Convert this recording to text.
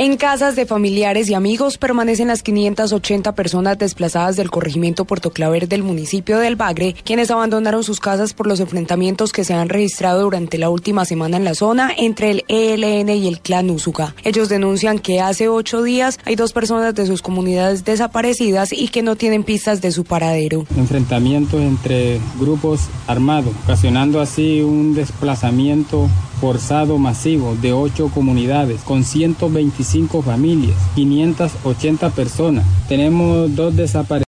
En casas de familiares y amigos permanecen las 580 personas desplazadas del corregimiento Puerto Claver del municipio del Bagre, quienes abandonaron sus casas por los enfrentamientos que se han registrado durante la última semana en la zona entre el ELN y el clan Úsuga. Ellos denuncian que hace ocho días hay dos personas de sus comunidades desaparecidas y que no tienen pistas de su paradero. Enfrentamientos entre grupos armados, ocasionando así un desplazamiento forzado masivo de ocho comunidades con 125 familias, 580 personas. Tenemos dos desaparecidos.